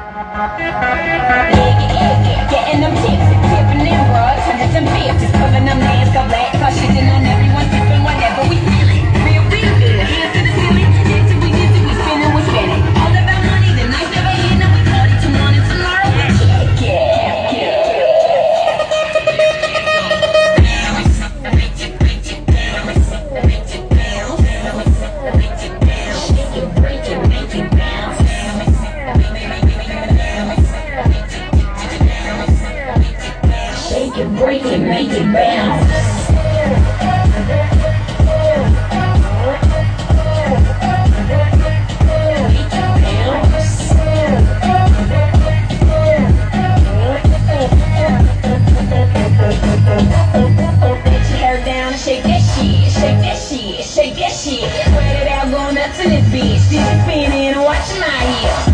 Biggie. Break it, make it bounce. Shit, shake that shit. Spread it out, go nuts in this bitch. Did you and watch my hips?